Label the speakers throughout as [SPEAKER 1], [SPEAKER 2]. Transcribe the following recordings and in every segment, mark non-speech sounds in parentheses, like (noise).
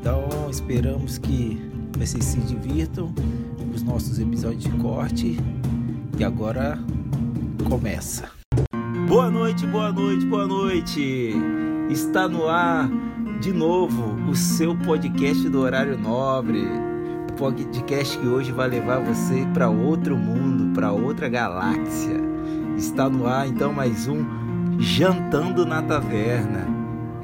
[SPEAKER 1] Então esperamos que vocês se divirtam com os nossos episódios de corte e agora começa. Boa noite, boa noite, boa noite. Está no ar de novo o seu podcast do horário nobre. O podcast que hoje vai levar você para outro mundo, para outra galáxia. Está no ar então mais um Jantando na Taverna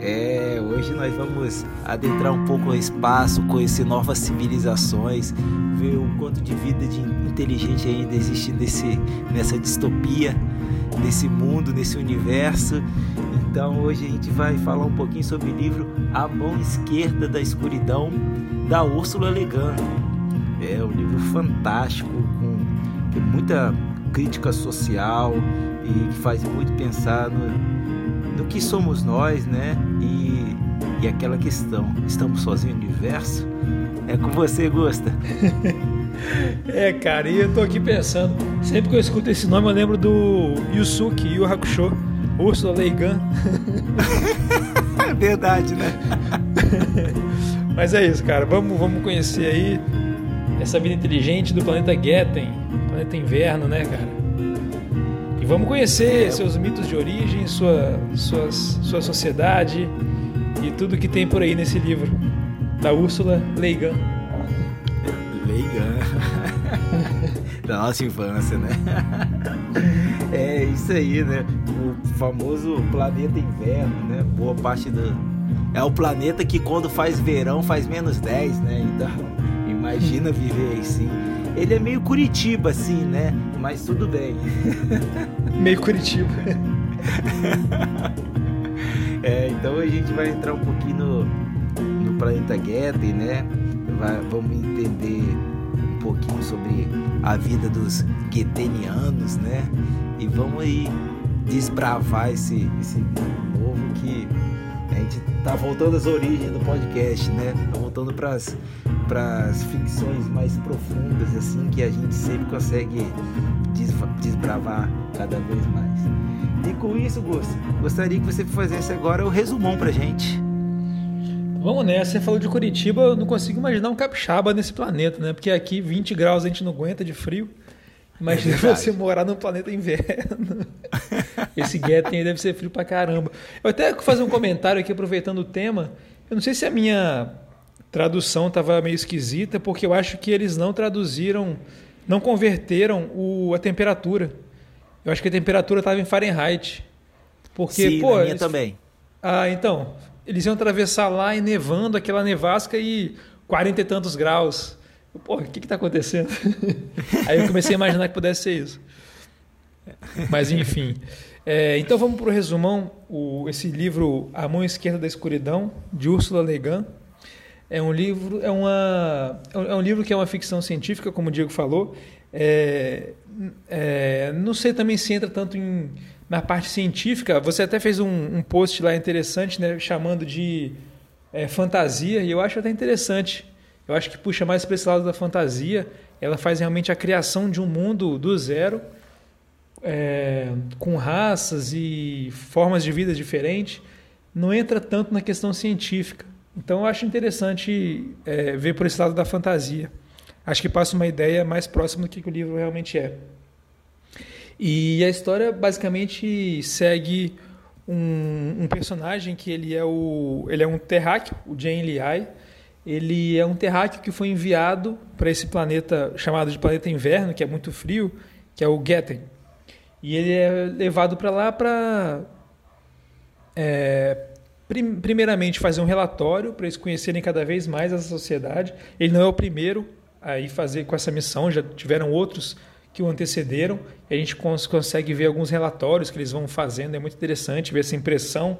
[SPEAKER 1] é, hoje nós vamos adentrar um pouco o espaço, conhecer novas civilizações, ver o quanto de vida de inteligente ainda existe nesse, nessa distopia, nesse mundo, nesse universo. Então hoje a gente vai falar um pouquinho sobre o livro A Mão Esquerda da Escuridão, da Úrsula Le Guin. É um livro fantástico, com, com muita crítica social e que faz muito pensar no, do que somos nós, né? E, e aquela questão, estamos sozinhos no universo? É com você, Gusta. (laughs)
[SPEAKER 2] é, cara, e eu tô aqui pensando, sempre que eu escuto esse nome eu lembro do Yusuke Yu Hakusho, Ursula Leigan. (laughs)
[SPEAKER 1] é verdade, né? (laughs)
[SPEAKER 2] Mas é isso, cara, vamos, vamos conhecer aí essa vida inteligente do planeta Getten, planeta inverno, né, cara? E vamos conhecer seus mitos de origem, sua, suas, sua sociedade e tudo que tem por aí nesse livro da Úrsula Leigan.
[SPEAKER 1] Leigan. (laughs) da nossa infância, né? (laughs) é isso aí, né? O famoso planeta inverno, né? Boa parte do. É o planeta que quando faz verão faz menos 10, né? Então, (laughs) imagina viver assim. Ele é meio Curitiba, assim, né? Mas tudo bem. (laughs)
[SPEAKER 2] meio Curitiba. (laughs)
[SPEAKER 1] é, então a gente vai entrar um pouquinho no, no planeta Getten, né? Vai, vamos entender um pouquinho sobre a vida dos guetenianos, né? E vamos aí desbravar esse, esse mundo novo que a gente tá voltando às origens do podcast, né? Tá voltando para as para as ficções mais profundas, assim, que a gente sempre consegue desbravar cada vez mais. E com isso, Gusto, gostaria que você fizesse agora o resumão pra gente.
[SPEAKER 2] Vamos nessa, você falou de Curitiba, eu não consigo imaginar um capixaba nesse planeta, né? Porque aqui 20 graus a gente não aguenta de frio. Imagina é você morar num planeta inverno. (laughs) Esse Getten aí deve ser frio pra caramba. Eu até vou fazer um comentário aqui aproveitando o tema. Eu não sei se a minha tradução estava meio esquisita, porque eu acho que eles não traduziram, não converteram o, a temperatura. Eu acho que a temperatura estava em Fahrenheit. Porque,
[SPEAKER 1] Sim,
[SPEAKER 2] pô,
[SPEAKER 1] eles... também.
[SPEAKER 2] Ah, então. Eles iam atravessar lá e nevando aquela nevasca e 40 e tantos graus. Pô, o que está acontecendo? (laughs) Aí eu comecei a imaginar que pudesse ser isso. Mas enfim. É, então vamos para o resumão. O, esse livro A Mão Esquerda da Escuridão, de Ursula Le Guin. É um livro, é uma, é um livro que é uma ficção científica, como o Diego falou. É, é, não sei também se entra tanto em, na parte científica. Você até fez um, um post lá interessante, né, chamando de é, fantasia, e eu acho até interessante. Eu acho que puxa mais para esse lado da fantasia. Ela faz realmente a criação de um mundo do zero, é, com raças e formas de vida diferentes. Não entra tanto na questão científica. Então eu acho interessante é, ver por esse lado da fantasia. Acho que passa uma ideia mais próxima do que o livro realmente é. E a história basicamente segue um, um, personagem que ele é o ele é um terráqueo, o Jane Liai. Ele é um terráqueo que foi enviado para esse planeta chamado de planeta inverno, que é muito frio, que é o Getten. E ele é levado para lá para é, primeiramente fazer um relatório para eles conhecerem cada vez mais essa sociedade. Ele não é o primeiro a ir fazer com essa missão, já tiveram outros que o antecederam. A gente cons consegue ver alguns relatórios que eles vão fazendo, é muito interessante ver essa impressão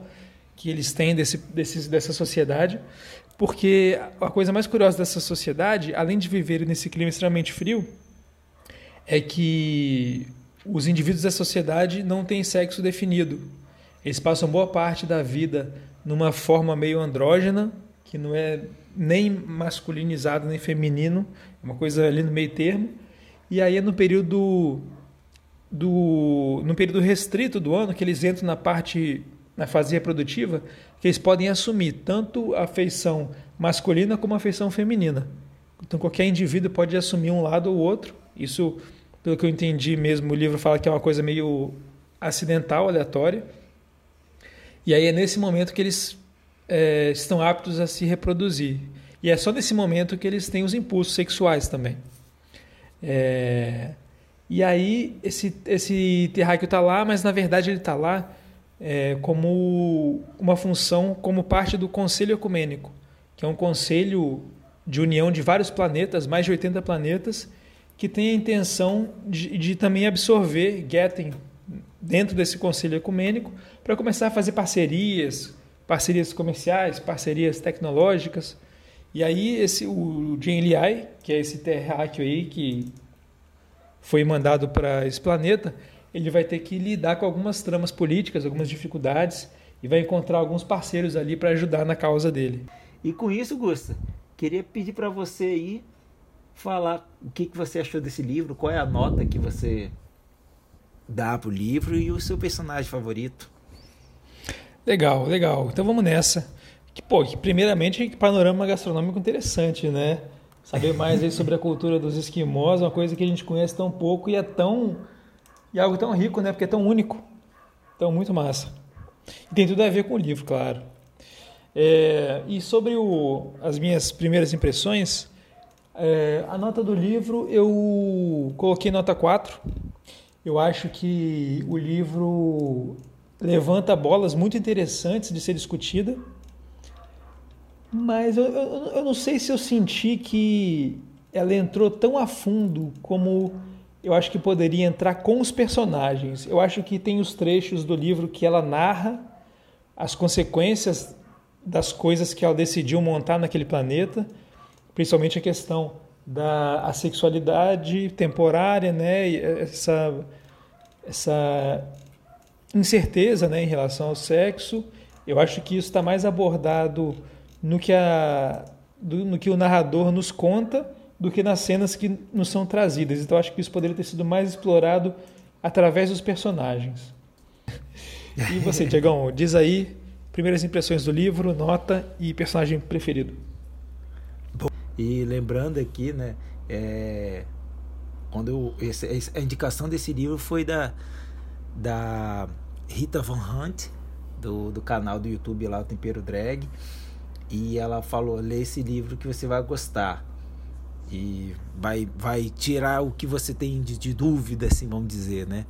[SPEAKER 2] que eles têm desse, desse, dessa sociedade, porque a coisa mais curiosa dessa sociedade, além de viver nesse clima extremamente frio, é que os indivíduos da sociedade não têm sexo definido. Eles passam boa parte da vida numa forma meio andrógena, que não é nem masculinizado nem feminino, é uma coisa ali no meio termo. E aí é no período do no período restrito do ano que eles entram na parte na fase reprodutiva, que eles podem assumir tanto a feição masculina como a feição feminina. Então qualquer indivíduo pode assumir um lado ou outro. Isso, pelo que eu entendi mesmo, o livro fala que é uma coisa meio acidental, aleatória. E aí é nesse momento que eles é, estão aptos a se reproduzir. E é só nesse momento que eles têm os impulsos sexuais também. É, e aí esse, esse terráqueo está lá, mas na verdade ele está lá é, como uma função, como parte do Conselho Ecumênico, que é um conselho de união de vários planetas, mais de 80 planetas, que tem a intenção de, de também absorver Getting dentro desse conselho ecumênico para começar a fazer parcerias, parcerias comerciais, parcerias tecnológicas. E aí esse o Jin que é esse terráqueo aí que foi mandado para esse planeta, ele vai ter que lidar com algumas tramas políticas, algumas dificuldades e vai encontrar alguns parceiros ali para ajudar na causa dele.
[SPEAKER 1] E com isso, Gusta, queria pedir para você aí falar o que, que você achou desse livro, qual é a nota que você dá pro livro e o seu personagem favorito.
[SPEAKER 2] Legal, legal. Então vamos nessa. Que, pô, que primeiramente que panorama gastronômico interessante, né? Saber (laughs) mais aí sobre a cultura dos esquimós, uma coisa que a gente conhece tão pouco e é tão e é algo tão rico, né? Porque é tão único. Então muito massa. E tem tudo a ver com o livro, claro. É, e sobre o, as minhas primeiras impressões, é, a nota do livro eu coloquei nota 4. Eu acho que o livro levanta bolas muito interessantes de ser discutida, mas eu, eu, eu, não sei se eu senti que ela entrou tão a fundo como eu acho que poderia entrar com os personagens. Eu acho que tem os trechos do livro que ela narra as consequências das coisas que ela decidiu montar naquele planeta, principalmente a questão da a sexualidade temporária, né, essa essa incerteza né, em relação ao sexo. Eu acho que isso está mais abordado no que, a, do, no que o narrador nos conta do que nas cenas que nos são trazidas. Então, acho que isso poderia ter sido mais explorado através dos personagens. E você, (laughs) Diegão, diz aí primeiras impressões do livro, nota e personagem preferido.
[SPEAKER 1] E lembrando aqui, né, é, quando eu, esse, a indicação desse livro foi da, da Rita Von Hunt, do, do canal do YouTube lá, o Tempero Drag. E ela falou: lê esse livro que você vai gostar. E vai, vai tirar o que você tem de, de dúvida, assim, vamos dizer, né?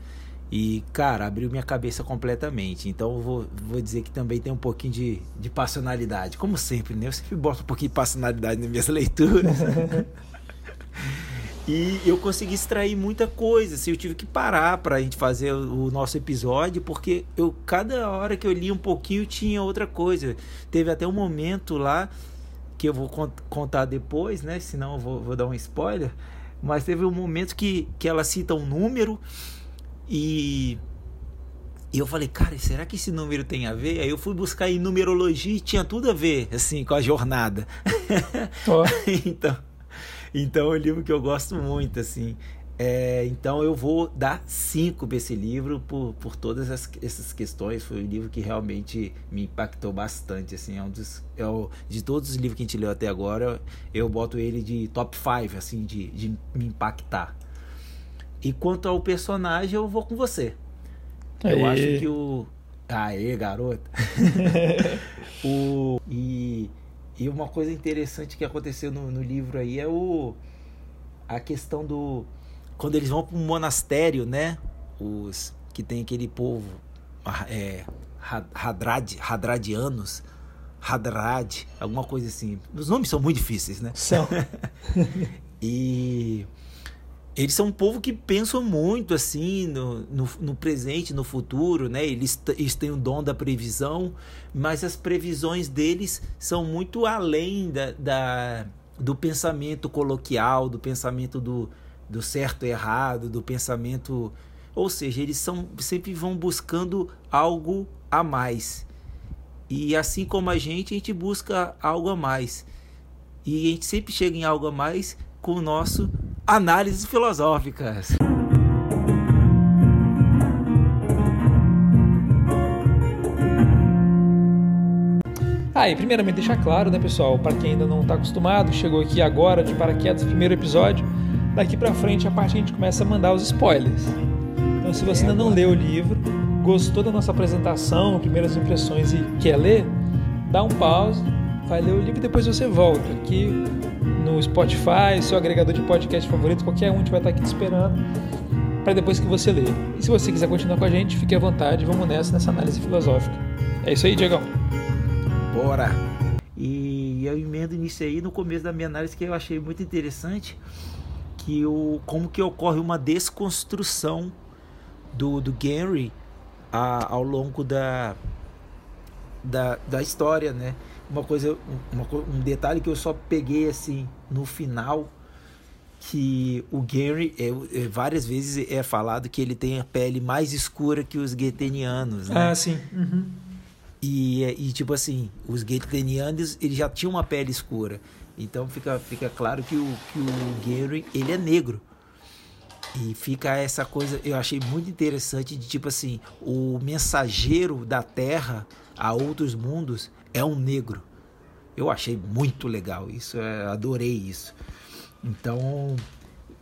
[SPEAKER 1] E, cara, abriu minha cabeça completamente. Então, vou, vou dizer que também tem um pouquinho de, de passionalidade. Como sempre, né? Eu sempre boto um pouquinho de passionalidade nas minhas (laughs) leituras. E eu consegui extrair muita coisa. Assim, eu tive que parar para a gente fazer o nosso episódio, porque eu cada hora que eu li um pouquinho tinha outra coisa. Teve até um momento lá que eu vou contar depois, né? Senão eu vou, vou dar um spoiler. Mas teve um momento que, que ela cita um número e e eu falei, cara, será que esse número tem a ver? Aí eu fui buscar em numerologia e tinha tudo a ver, assim, com a jornada. Oh. (laughs) então, então é um livro que eu gosto muito, assim. É, então eu vou dar cinco para esse livro por, por todas as, essas questões. Foi um livro que realmente me impactou bastante. Assim, é um dos, é o, de todos os livros que a gente leu até agora, eu boto ele de top 5, assim, de, de me impactar. E quanto ao personagem, eu vou com você. Aê. Eu acho que o. Aê, garota! (laughs) o, e e uma coisa interessante que aconteceu no, no livro aí é o a questão do quando eles vão para um monastério, né? Os que tem aquele povo é, Hadrad, Hadradianos, Hadrad, alguma coisa assim. Os nomes são muito difíceis, né?
[SPEAKER 2] São. (laughs)
[SPEAKER 1] e eles são um povo que pensam muito assim no, no, no presente, no futuro, né? Eles, eles têm o dom da previsão, mas as previsões deles são muito além da, da do pensamento coloquial, do pensamento do, do certo e errado, do pensamento. Ou seja, eles são, sempre vão buscando algo a mais. E assim como a gente, a gente busca algo a mais. E a gente sempre chega em algo a mais com o nosso análises filosóficas.
[SPEAKER 2] Ah, e primeiramente deixar claro, né, pessoal, para quem ainda não está acostumado, chegou aqui agora de paraquedas, primeiro episódio, daqui para frente a parte a gente começa a mandar os spoilers. Então, se você ainda não leu o livro, gostou da nossa apresentação, primeiras impressões e quer ler, dá um pause, vai ler o livro e depois você volta. Aqui no Spotify, seu agregador de podcast favorito, qualquer um, a gente vai estar aqui te esperando para depois que você ler. E se você quiser continuar com a gente, fique à vontade, vamos nessa, nessa análise filosófica. É isso aí, Diegão.
[SPEAKER 1] Bora! E eu emendo nisso aí no começo da minha análise que eu achei muito interessante que o como que ocorre uma desconstrução do, do Gary a, ao longo da, da, da história, né? Uma coisa, uma, um detalhe que eu só peguei assim no final que o Gary é, é, várias vezes é falado que ele tem a pele mais escura que os getenianos, né?
[SPEAKER 2] Ah, sim. Uhum.
[SPEAKER 1] E, e tipo assim, os getenianos ele já tinham uma pele escura, então fica, fica claro que o, que o Gary ele é negro. E fica essa coisa, eu achei muito interessante de tipo assim, o mensageiro da Terra a outros mundos é um negro. Eu achei muito legal isso, é, adorei isso. Então,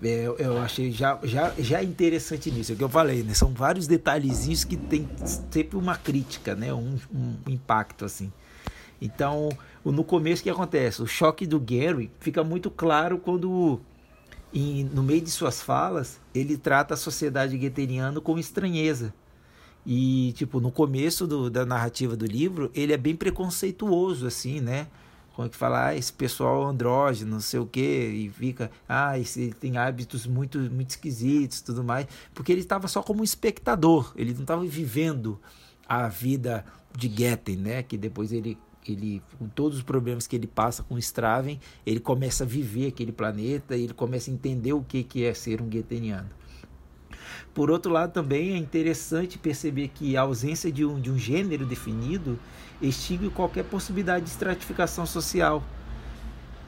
[SPEAKER 1] é, eu achei já, já, já interessante nisso. É o que eu falei, né? São vários detalhezinhos que tem sempre uma crítica, né? Um, um impacto assim. Então, no começo o que acontece? O choque do Gary fica muito claro quando, em, no meio de suas falas, ele trata a sociedade gueteriana com estranheza. E, tipo, no começo do, da narrativa do livro, ele é bem preconceituoso, assim, né? Como é que fala, ah, esse pessoal andrógeno, não sei o quê, e fica, ah, esse, tem hábitos muito, muito esquisitos tudo mais, porque ele estava só como um espectador, ele não estava vivendo a vida de Getten, né? Que depois ele, ele, com todos os problemas que ele passa com Straven, ele começa a viver aquele planeta, ele começa a entender o que, que é ser um Getteniano. Por outro lado, também é interessante perceber que a ausência de um, de um gênero definido extingue qualquer possibilidade de estratificação social.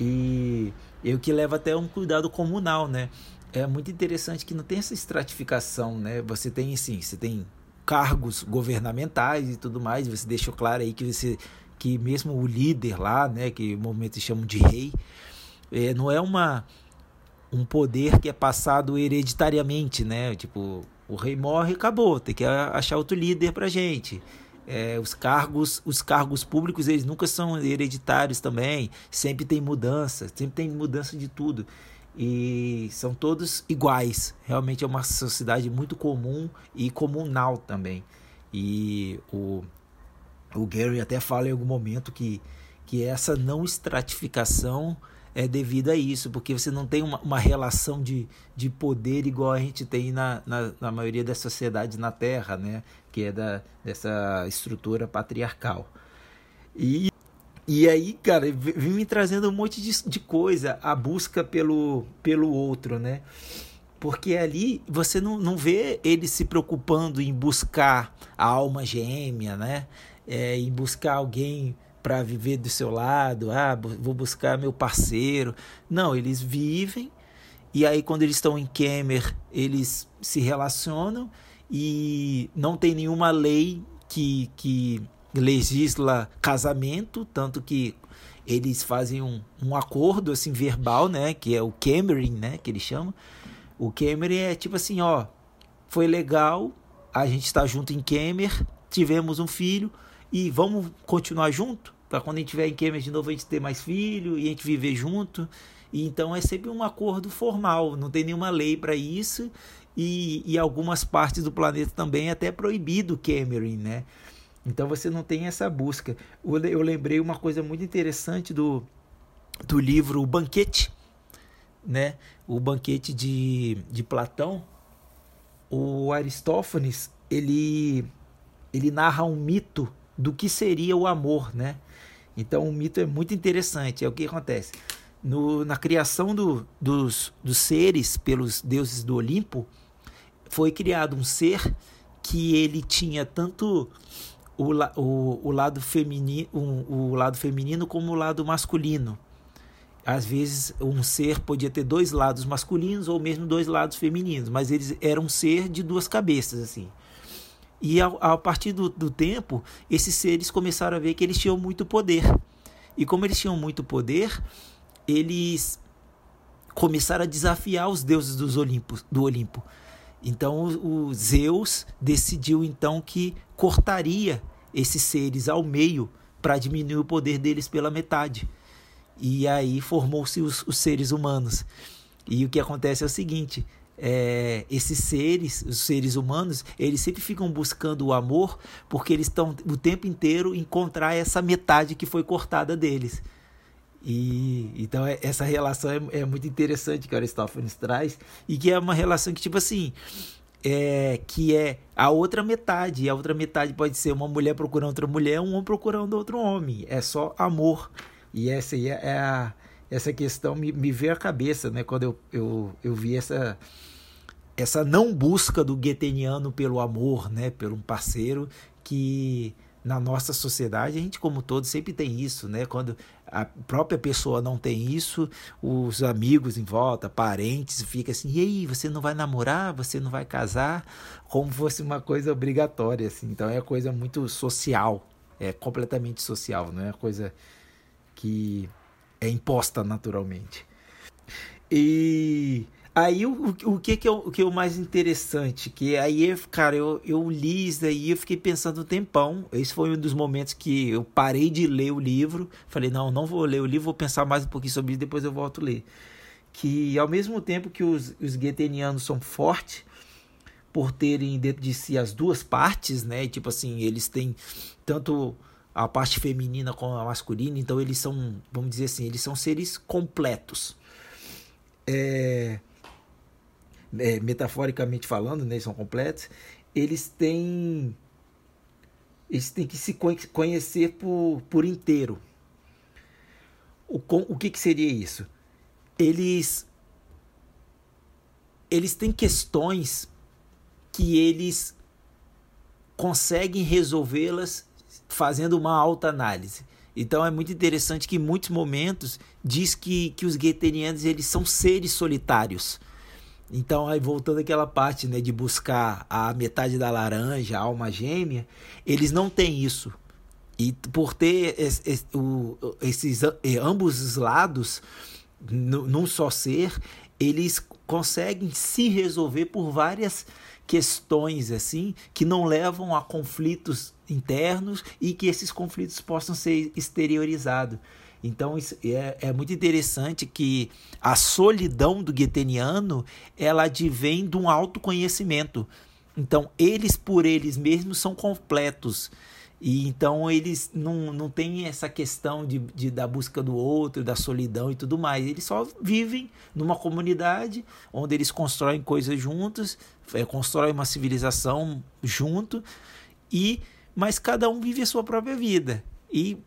[SPEAKER 1] E o que leva até um cuidado comunal, né? É muito interessante que não tem essa estratificação, né? Você tem, assim, você tem cargos governamentais e tudo mais, você deixou claro aí que você que mesmo o líder lá, né, que momentos chamam de rei, é, não é uma um poder que é passado hereditariamente, né? Tipo, o rei morre acabou, tem que achar outro líder pra gente. É, os cargos os cargos públicos eles nunca são hereditários também. Sempre tem mudança sempre tem mudança de tudo. E são todos iguais. Realmente é uma sociedade muito comum e comunal também. E o o Gary até fala em algum momento que que essa não estratificação é devido a isso, porque você não tem uma, uma relação de, de poder igual a gente tem na, na, na, maioria das sociedades na Terra, né? que é da, dessa estrutura patriarcal. E, e aí, cara, vem me trazendo um monte de, de coisa, a busca pelo, pelo outro, né? Porque ali você não, não vê ele se preocupando em buscar a alma gêmea, né? É, em buscar alguém para viver do seu lado, ah, vou buscar meu parceiro. Não, eles vivem e aí quando eles estão em Kemer, eles se relacionam e não tem nenhuma lei que, que legisla casamento, tanto que eles fazem um, um acordo assim verbal, né, que é o Cameron, né, que eles chamam. O Cameron é tipo assim, ó, foi legal, a gente está junto em Kemer, tivemos um filho e vamos continuar junto? Para quando a gente tiver em Cambridge de novo a gente ter mais filho e a gente viver junto. E então é sempre um acordo formal, não tem nenhuma lei para isso. E, e algumas partes do planeta também é até proibido Cameron, né? Então você não tem essa busca. Eu lembrei uma coisa muito interessante do, do livro O Banquete, né, o banquete de, de Platão, o Aristófanes ele ele narra um mito do que seria o amor, né? Então o mito é muito interessante. É o que acontece no, na criação do, dos, dos seres pelos deuses do Olimpo foi criado um ser que ele tinha tanto o, o, o lado feminino o, o lado feminino como o lado masculino às vezes um ser podia ter dois lados masculinos ou mesmo dois lados femininos, mas eles eram um ser de duas cabeças assim. E a, partir do, do tempo, esses seres começaram a ver que eles tinham muito poder. E como eles tinham muito poder, eles começaram a desafiar os deuses dos Olimpos, do Olimpo. Então o, o Zeus decidiu então que cortaria esses seres ao meio para diminuir o poder deles pela metade. E aí formou-se os, os, seres humanos. E o que acontece é o seguinte: é, esses seres, os seres humanos, eles sempre ficam buscando o amor porque eles estão o tempo inteiro encontrar essa metade que foi cortada deles. E então é, essa relação é, é, muito interessante que Aristófanes traz e que é uma relação que tipo assim é que é a outra metade. E a outra metade pode ser uma mulher procurando outra mulher, um homem procurando outro homem. É só amor. E essa aí é, é a, essa questão me, me veio à cabeça, né? Quando eu, eu, eu vi essa, essa não busca do gueteniano pelo amor, né? Pelo um parceiro que na nossa sociedade a gente como todos sempre tem isso, né? Quando a própria pessoa não tem isso, os amigos em volta, parentes, fica assim, e aí, você não vai namorar, você não vai casar, como fosse uma coisa obrigatória, assim. Então é coisa muito social, é completamente social, não é coisa que é imposta naturalmente. E aí o, o, que, que, é o, que é o mais interessante? Que aí, cara, eu, eu li isso aí eu fiquei pensando um tempão. Esse foi um dos momentos que eu parei de ler o livro. Falei, não, não vou ler o livro, vou pensar mais um pouquinho sobre isso, depois eu volto a ler. Que ao mesmo tempo que os, os guetenianos são fortes, por terem dentro de si as duas partes, né? Tipo assim, eles têm tanto a parte feminina com a masculina, então eles são, vamos dizer assim, eles são seres completos. É, é, metaforicamente falando, né, eles são completos, eles têm eles têm que se conhecer por, por inteiro. O, o que, que seria isso? Eles eles têm questões que eles conseguem resolvê-las fazendo uma alta análise. Então é muito interessante que em muitos momentos diz que, que os gueterianos eles são seres solitários. Então, aí voltando àquela parte né, de buscar a metade da laranja, a alma gêmea, eles não têm isso. E por ter esses, esses ambos os lados num só ser, eles conseguem se resolver por várias questões assim que não levam a conflitos internos e que esses conflitos possam ser exteriorizados. Então é, é muito interessante que a solidão do gueteniano ela advém de um autoconhecimento. Então eles por eles mesmos são completos. E então eles não, não têm essa questão de, de, da busca do outro, da solidão e tudo mais. Eles só vivem numa comunidade onde eles constroem coisas juntos, é, constroem uma civilização junto, e mas cada um vive a sua própria vida. E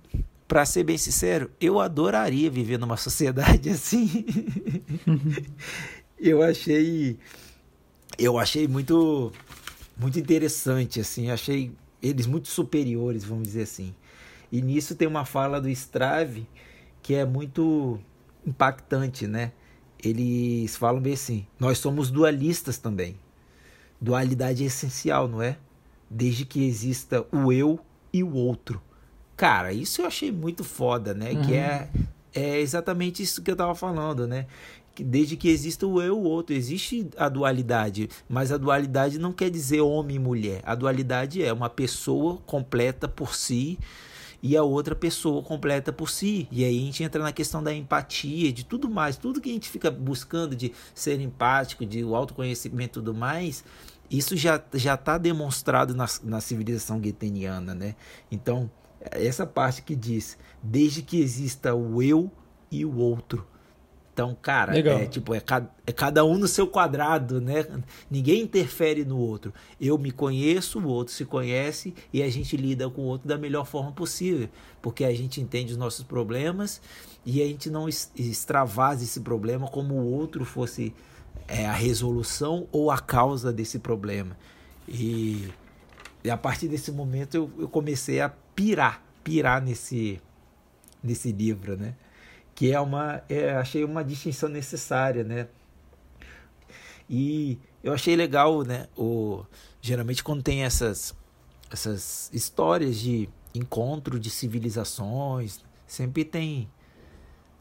[SPEAKER 1] para ser bem sincero, eu adoraria viver numa (laughs) sociedade assim. eu achei eu achei muito muito interessante assim, achei eles muito superiores, vamos dizer assim. E nisso tem uma fala do Strave que é muito impactante, né? Eles falam bem assim: nós somos dualistas também. Dualidade é essencial, não é? Desde que exista o eu e o outro. Cara, isso eu achei muito foda, né? Uhum. Que é, é exatamente isso que eu tava falando, né? desde que exista o eu e o outro. Existe a dualidade, mas a dualidade não quer dizer homem e mulher. A dualidade é uma pessoa completa por si e a outra pessoa completa por si. E aí a gente entra na questão da empatia, de tudo mais, tudo que a gente fica buscando de ser empático, de o autoconhecimento e tudo mais. Isso já já está demonstrado na, na civilização gueteniana, né? Então, essa parte que diz, desde que exista o eu e o outro Então, cara, Legal. é tipo, é cada, é cada um no seu quadrado, né? Ninguém interfere no outro. Eu me conheço, o outro se conhece e a gente lida com o outro da melhor forma possível, porque a gente entende os nossos problemas e a gente não extravasa esse problema como o outro fosse é, a resolução ou a causa desse problema. E, e a partir desse momento eu, eu comecei a pirar, pirar nesse, nesse livro, né? que é uma é, achei uma distinção necessária, né? E eu achei legal, né? O geralmente quando tem essas essas histórias de encontro de civilizações, sempre tem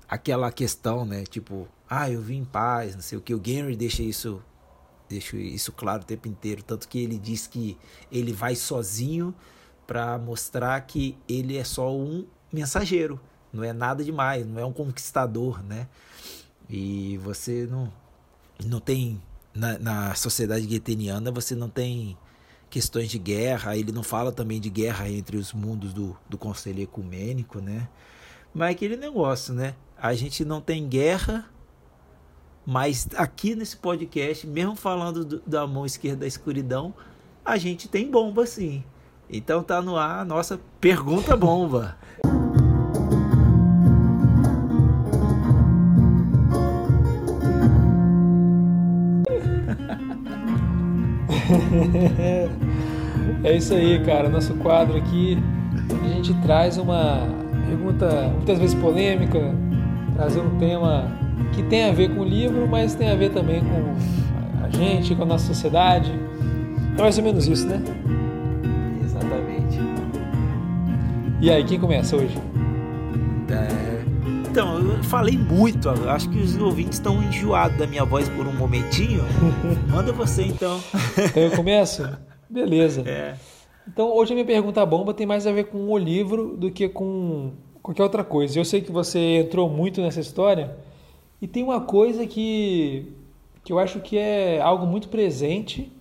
[SPEAKER 1] aquela questão, né? Tipo, ah, eu vim em paz, não sei o que. O Gary deixa isso deixa isso claro o tempo inteiro, tanto que ele diz que ele vai sozinho para mostrar que ele é só um mensageiro não é nada demais, não é um conquistador, né? E você não, não tem, na, na sociedade gueteniana, você não tem questões de guerra, ele não fala também de guerra entre os mundos do, do conselho ecumênico, né? Mas é aquele negócio, né? A gente não tem guerra, mas aqui nesse podcast, mesmo falando do, da mão esquerda da escuridão, a gente tem bomba sim. Então tá no ar a nossa pergunta bomba. (laughs)
[SPEAKER 2] é isso aí, cara. Nosso quadro aqui, a gente traz uma pergunta muitas vezes polêmica, trazer um tema que tem a ver com o livro, mas tem a ver também com a gente, com a nossa sociedade. É mais ou menos isso, né?
[SPEAKER 1] Exatamente.
[SPEAKER 2] E aí, quem começa hoje?
[SPEAKER 1] É... Então, eu falei muito, acho que os ouvintes estão enjoados da minha voz por um momentinho. (laughs) Manda você então.
[SPEAKER 2] Então eu começo? Beleza. É. Então hoje a minha pergunta bomba tem mais a ver com o livro do que com qualquer outra coisa. Eu sei que você entrou muito nessa história e tem uma coisa que, que eu acho que é algo muito presente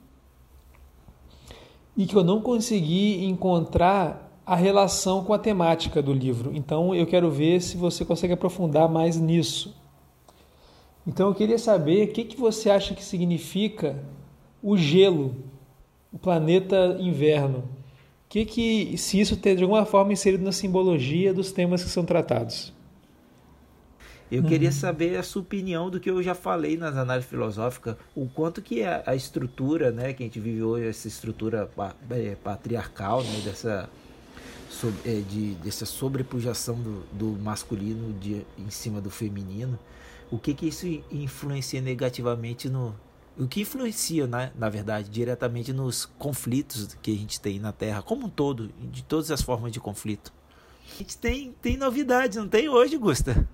[SPEAKER 2] e que eu não consegui encontrar a relação com a temática do livro. Então eu quero ver se você consegue aprofundar mais nisso. Então eu queria saber o que, que você acha que significa o gelo, o planeta inverno. Que, que se isso tem de alguma forma inserido na simbologia dos temas que são tratados?
[SPEAKER 1] Eu uhum. queria saber a sua opinião do que eu já falei nas análises filosóficas, o quanto que a, a estrutura, né, que a gente vive hoje, essa estrutura é, patriarcal, né, dessa sobre, é, de, dessa sobrepujação do, do masculino de, em cima do feminino, o que que isso influencia negativamente no o que influencia na, na verdade diretamente nos conflitos que a gente tem na Terra como um todo de todas as formas de conflito a gente tem tem novidades não tem hoje Gusta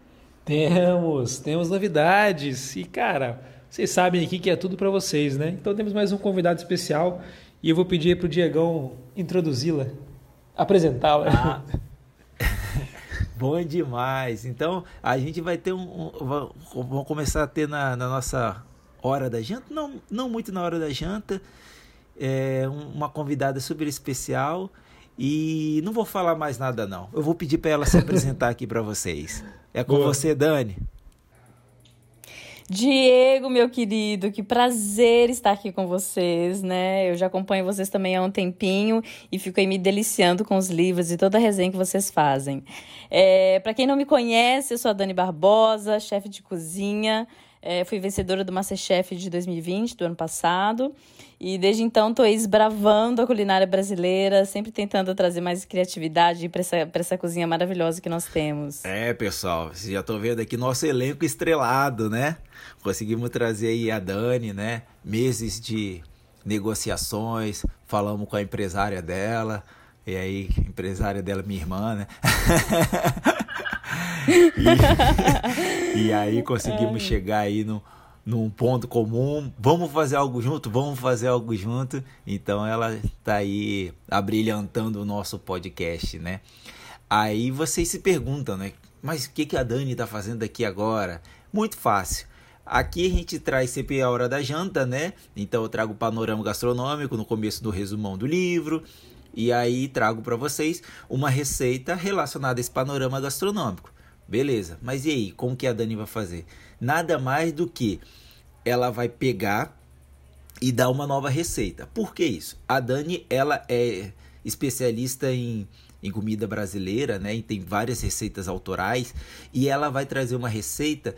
[SPEAKER 2] temos temos novidades e cara vocês sabem aqui que é tudo para vocês né então temos mais um convidado especial e eu vou pedir para o Diegão introduzi-la apresentá-la. Ah. (laughs)
[SPEAKER 1] Bom demais. Então, a gente vai ter um. um vamos começar a ter na, na, nossa hora da janta, não, não muito na hora da janta, é, uma convidada super especial. E não vou falar mais nada, não. Eu vou pedir para ela se apresentar (laughs) aqui para vocês. É com Boa. você, Dani.
[SPEAKER 3] Diego, meu querido, que prazer estar aqui com vocês, né? Eu já acompanho vocês também há um tempinho e fico aí me deliciando com os livros e toda a resenha que vocês fazem. É, Para quem não me conhece, eu sou a Dani Barbosa, chefe de cozinha. É, fui vencedora do Masterchef de 2020, do ano passado. E desde então estou esbravando a culinária brasileira, sempre tentando trazer mais criatividade para essa, essa cozinha maravilhosa que nós temos.
[SPEAKER 1] É, pessoal, vocês já estão vendo aqui nosso elenco estrelado, né? Conseguimos trazer aí a Dani, né? Meses de negociações, falamos com a empresária dela, e aí, empresária dela, minha irmã, né? (laughs) (laughs) e, e, aí conseguimos chegar aí no, num ponto comum. Vamos fazer algo junto? Vamos fazer algo junto. Então ela tá aí abrilhantando o nosso podcast, né? Aí vocês se perguntam, né? Mas o que, que a Dani tá fazendo aqui agora? Muito fácil. Aqui a gente traz sempre a hora da janta, né? Então eu trago o panorama gastronômico no começo do resumão do livro. E aí trago para vocês uma receita relacionada a esse panorama gastronômico. Beleza, mas e aí, como que a Dani vai fazer? Nada mais do que ela vai pegar e dar uma nova receita. Por que isso? A Dani, ela é especialista em, em comida brasileira, né? E tem várias receitas autorais e ela vai trazer uma receita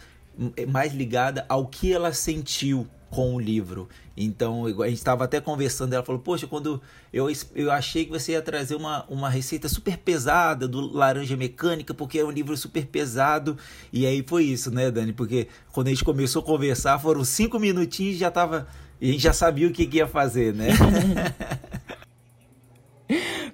[SPEAKER 1] mais ligada ao que ela sentiu com o livro. Então, a gente estava até conversando, ela falou, poxa, quando eu, eu achei que você ia trazer uma, uma receita super pesada do Laranja Mecânica, porque é um livro super pesado. E aí foi isso, né, Dani? Porque quando a gente começou a conversar, foram cinco minutinhos e já tava. E a gente já sabia o que, que ia fazer, né? (laughs)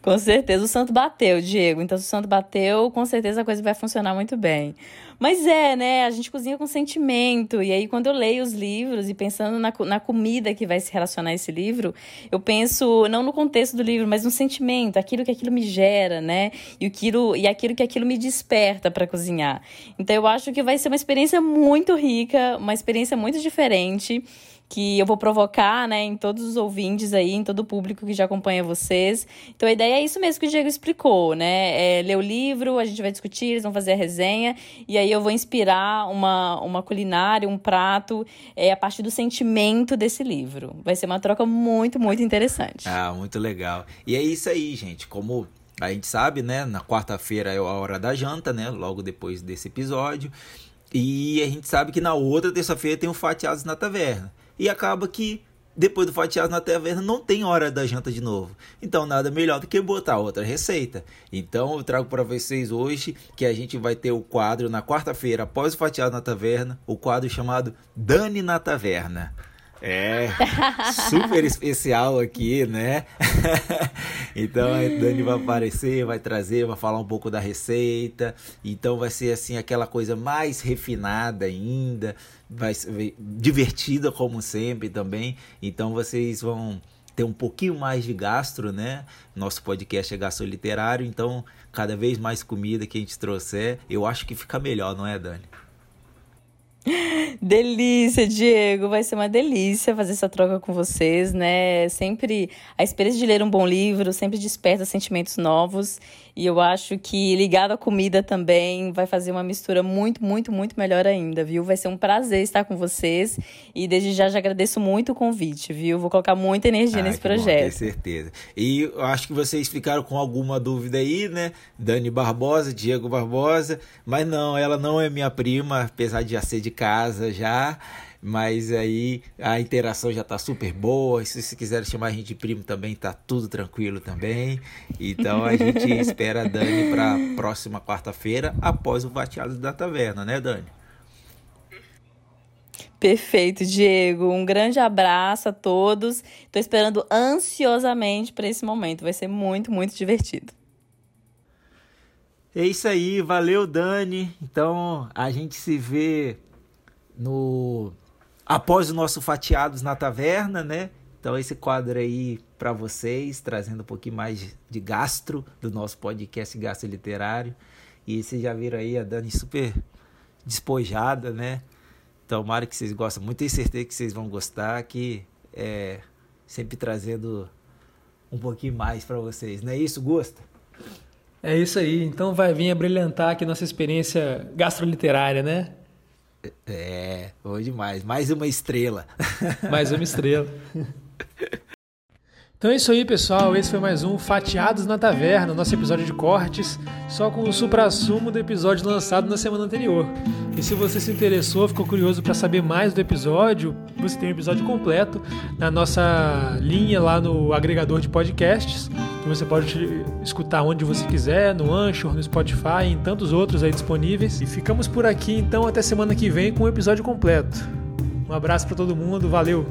[SPEAKER 3] com certeza o santo bateu, Diego. Então, se o santo bateu, com certeza a coisa vai funcionar muito bem. Mas é, né? A gente cozinha com sentimento. E aí, quando eu leio os livros e pensando na, na comida que vai se relacionar a esse livro, eu penso não no contexto do livro, mas no sentimento, aquilo que aquilo me gera, né? E aquilo, e aquilo que aquilo me desperta para cozinhar. Então, eu acho que vai ser uma experiência muito rica, uma experiência muito diferente que eu vou provocar, né, em todos os ouvintes aí, em todo o público que já acompanha vocês. Então a ideia é isso mesmo que o Diego explicou, né? É ler o livro, a gente vai discutir, eles vão fazer a resenha, e aí eu vou inspirar uma, uma culinária, um prato, é, a partir do sentimento desse livro. Vai ser uma troca muito, muito interessante.
[SPEAKER 1] Ah, muito legal. E é isso aí, gente. Como a gente sabe, né? Na quarta-feira é a hora da janta, né? Logo depois desse episódio. E a gente sabe que na outra terça-feira tem o Fatiados na Taverna e acaba que depois do fatiado na taverna não tem hora da janta de novo. Então nada melhor do que botar outra receita. Então eu trago para vocês hoje que a gente vai ter o quadro na quarta-feira após o fatiado na taverna, o quadro chamado Dani na Taverna. É, super especial aqui, né? (laughs) então a Dani vai aparecer, vai trazer, vai falar um pouco da receita. Então vai ser assim aquela coisa mais refinada ainda, vai ser divertida como sempre também. Então vocês vão ter um pouquinho mais de gastro, né? Nosso podcast é gastro literário, então cada vez mais comida que a gente trouxer, eu acho que fica melhor, não é, Dani? (laughs)
[SPEAKER 3] Delícia, Diego. Vai ser uma delícia fazer essa troca com vocês, né? Sempre a experiência de ler um bom livro sempre desperta sentimentos novos e eu acho que ligado à comida também vai fazer uma mistura muito, muito, muito melhor ainda, viu? Vai ser um prazer estar com vocês e desde já já agradeço muito o convite, viu? Vou colocar muita energia ah, nesse projeto.
[SPEAKER 1] Com certeza. E eu acho que vocês ficaram com alguma dúvida aí, né? Dani Barbosa, Diego Barbosa, mas não, ela não é minha prima, apesar de já ser de casa já mas aí a interação já tá super boa. Se vocês quiserem chamar a gente de primo também, tá tudo tranquilo também. Então a gente (laughs) espera a Dani para próxima quarta-feira, após o Vateado da Taverna, né, Dani?
[SPEAKER 3] Perfeito, Diego. Um grande abraço a todos. Estou esperando ansiosamente para esse momento. Vai ser muito, muito divertido.
[SPEAKER 1] É isso aí, valeu, Dani. Então a gente se vê no após o nosso Fatiados na Taverna, né? Então esse quadro aí para vocês, trazendo um pouquinho mais de gastro do nosso podcast Gastro Literário. E vocês já viram aí a Dani super despojada, né? Tomara que vocês gostem muito, tenho certeza que vocês vão gostar, que é sempre trazendo um pouquinho mais para vocês. Não é isso, Gosta?
[SPEAKER 2] É isso aí. Então vai vir a brilhantar aqui nossa experiência gastroliterária, né?
[SPEAKER 1] É, bom demais. Mais uma estrela. (laughs)
[SPEAKER 2] Mais uma estrela. Então é isso aí, pessoal. Esse foi mais um Fatiados na Taverna, nosso episódio de cortes, só com o supra-sumo do episódio lançado na semana anterior. E se você se interessou, ficou curioso para saber mais do episódio, você tem o um episódio completo na nossa linha lá no agregador de podcasts, que você pode escutar onde você quiser, no Anchor, no Spotify e em tantos outros aí disponíveis. E ficamos por aqui então até semana que vem com o episódio completo. Um abraço para todo mundo, valeu!